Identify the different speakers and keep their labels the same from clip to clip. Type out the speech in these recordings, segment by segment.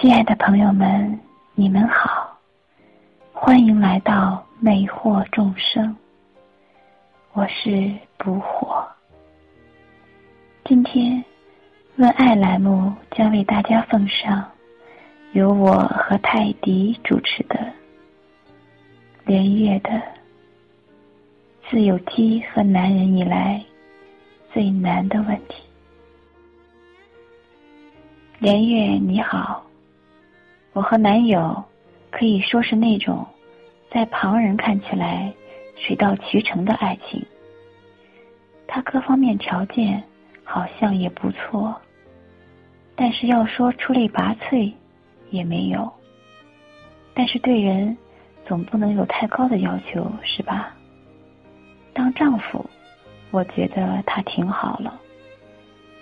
Speaker 1: 亲爱的朋友们，你们好，欢迎来到魅惑众生。我是不惑。今天问爱栏目将为大家奉上由我和泰迪主持的连月的自有基和男人以来最难的问题。连月你好。我和男友可以说是那种在旁人看起来水到渠成的爱情。他各方面条件好像也不错，但是要说出类拔萃也没有。但是对人总不能有太高的要求，是吧？当丈夫，我觉得他挺好了，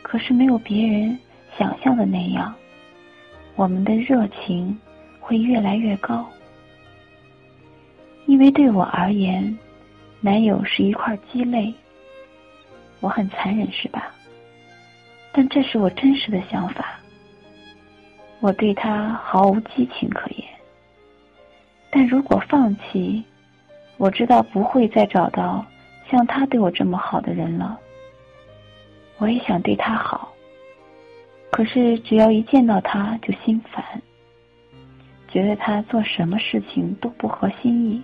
Speaker 1: 可是没有别人想象的那样。我们的热情会越来越高，因为对我而言，男友是一块鸡肋。我很残忍，是吧？但这是我真实的想法。我对他毫无激情可言，但如果放弃，我知道不会再找到像他对我这么好的人了。我也想对他好。可是，只要一见到他就心烦，觉得他做什么事情都不合心意。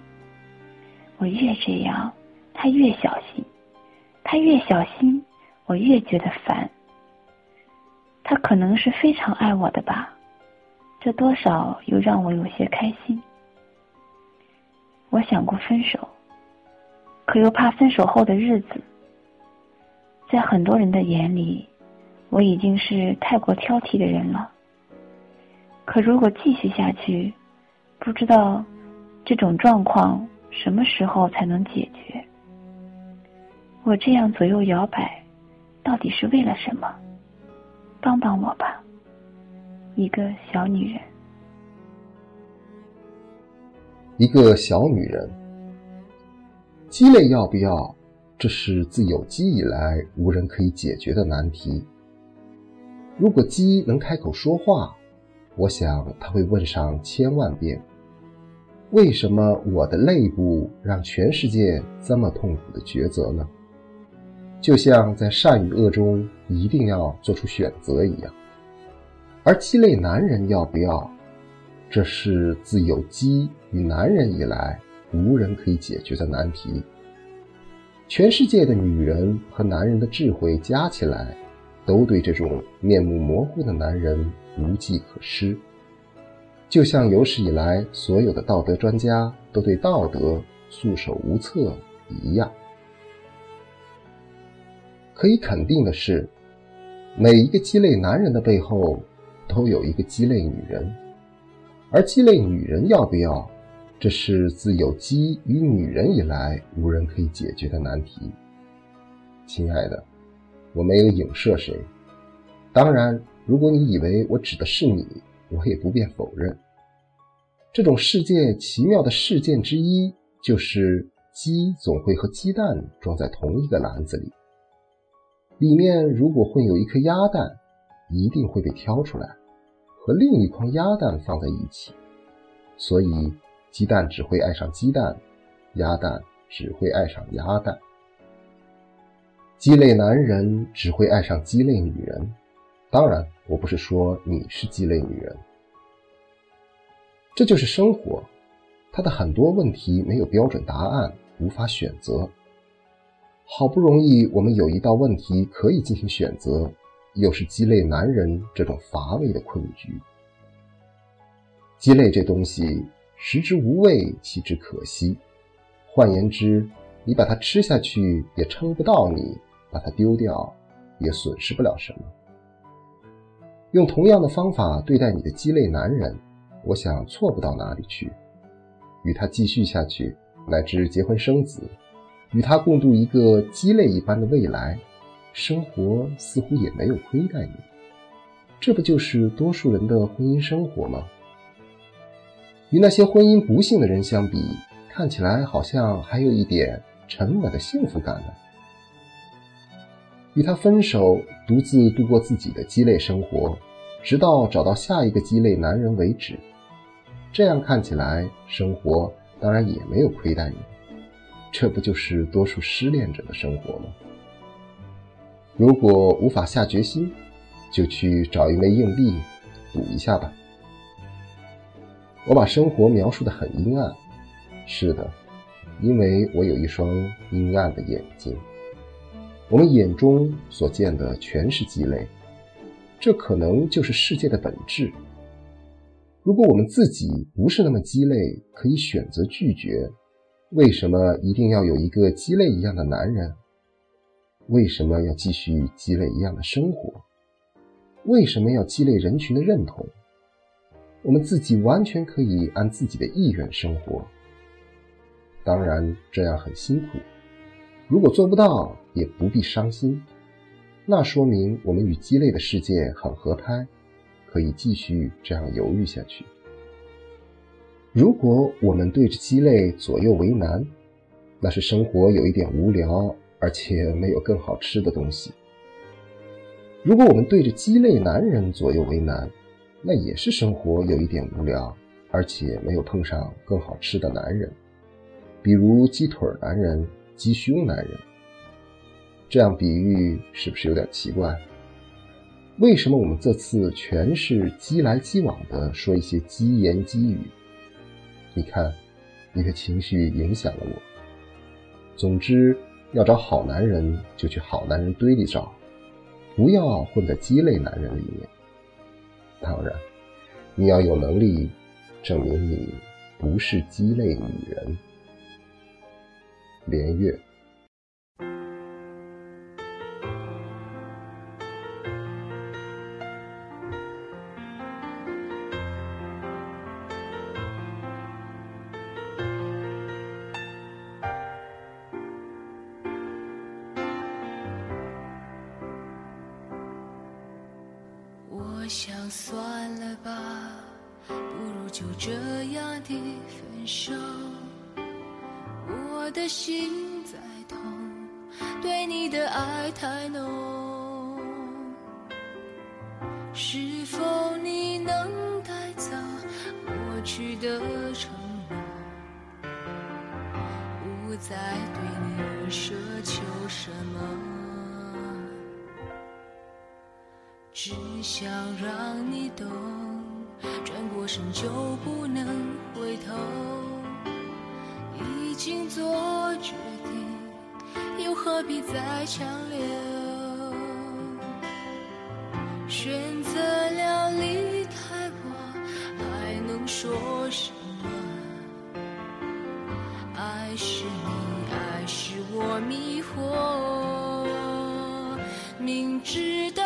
Speaker 1: 我越这样，他越小心；他越小心，我越觉得烦。他可能是非常爱我的吧，这多少又让我有些开心。我想过分手，可又怕分手后的日子，在很多人的眼里。我已经是太过挑剔的人了，可如果继续下去，不知道这种状况什么时候才能解决。我这样左右摇摆，到底是为了什么？帮帮我吧，一个小女人，
Speaker 2: 一个小女人，鸡肋要不要？这是自有鸡以来无人可以解决的难题。如果鸡能开口说话，我想他会问上千万遍：为什么我的肋部让全世界这么痛苦的抉择呢？就像在善与恶中一定要做出选择一样。而鸡肋男人要不要？这是自有鸡与男人以来无人可以解决的难题。全世界的女人和男人的智慧加起来。都对这种面目模糊的男人无计可施，就像有史以来所有的道德专家都对道德束手无策一样。可以肯定的是，每一个鸡肋男人的背后都有一个鸡肋女人，而鸡肋女人要不要，这是自有鸡与女人以来无人可以解决的难题。亲爱的。我没有影射谁，当然，如果你以为我指的是你，我也不便否认。这种世界奇妙的事件之一，就是鸡总会和鸡蛋装在同一个篮子里，里面如果混有一颗鸭蛋，一定会被挑出来，和另一筐鸭蛋放在一起，所以鸡蛋只会爱上鸡蛋，鸭蛋只会爱上鸭蛋。鸡肋男人只会爱上鸡肋女人，当然，我不是说你是鸡肋女人。这就是生活，它的很多问题没有标准答案，无法选择。好不容易我们有一道问题可以进行选择，又是鸡肋男人这种乏味的困局。鸡肋这东西，食之无味，弃之可惜。换言之，你把它吃下去，也撑不到你。把它丢掉，也损失不了什么。用同样的方法对待你的鸡肋男人，我想错不到哪里去。与他继续下去，乃至结婚生子，与他共度一个鸡肋一般的未来，生活似乎也没有亏待你。这不就是多数人的婚姻生活吗？与那些婚姻不幸的人相比，看起来好像还有一点沉稳的幸福感呢。与他分手，独自度过自己的鸡肋生活，直到找到下一个鸡肋男人为止。这样看起来，生活当然也没有亏待你。这不就是多数失恋者的生活吗？如果无法下决心，就去找一枚硬币赌一下吧。我把生活描述的很阴暗，是的，因为我有一双阴暗的眼睛。我们眼中所见的全是鸡肋，这可能就是世界的本质。如果我们自己不是那么鸡肋，可以选择拒绝。为什么一定要有一个鸡肋一样的男人？为什么要继续鸡肋一样的生活？为什么要鸡肋人群的认同？我们自己完全可以按自己的意愿生活。当然，这样很辛苦。如果做不到，也不必伤心。那说明我们与鸡肋的世界很合拍，可以继续这样犹豫下去。如果我们对着鸡肋左右为难，那是生活有一点无聊，而且没有更好吃的东西。如果我们对着鸡肋男人左右为难，那也是生活有一点无聊，而且没有碰上更好吃的男人，比如鸡腿男人、鸡胸男人。这样比喻是不是有点奇怪？为什么我们这次全是鸡来鸡往的说一些鸡言鸡语？你看，你的情绪影响了我。总之，要找好男人，就去好男人堆里找，不要混在鸡肋男人里面。当然，你要有能力证明你不是鸡肋女人。连月。
Speaker 3: 我想算了吧，不如就这样的分手。我的心在痛，对你的爱太浓。是否你能带走过去的承诺，不再对你奢求什么？只想让你懂，转过身就不能回头。已经做决定，又何必再强留？选择了离开我，还能说什么？爱是你，爱是我迷惑，明知道。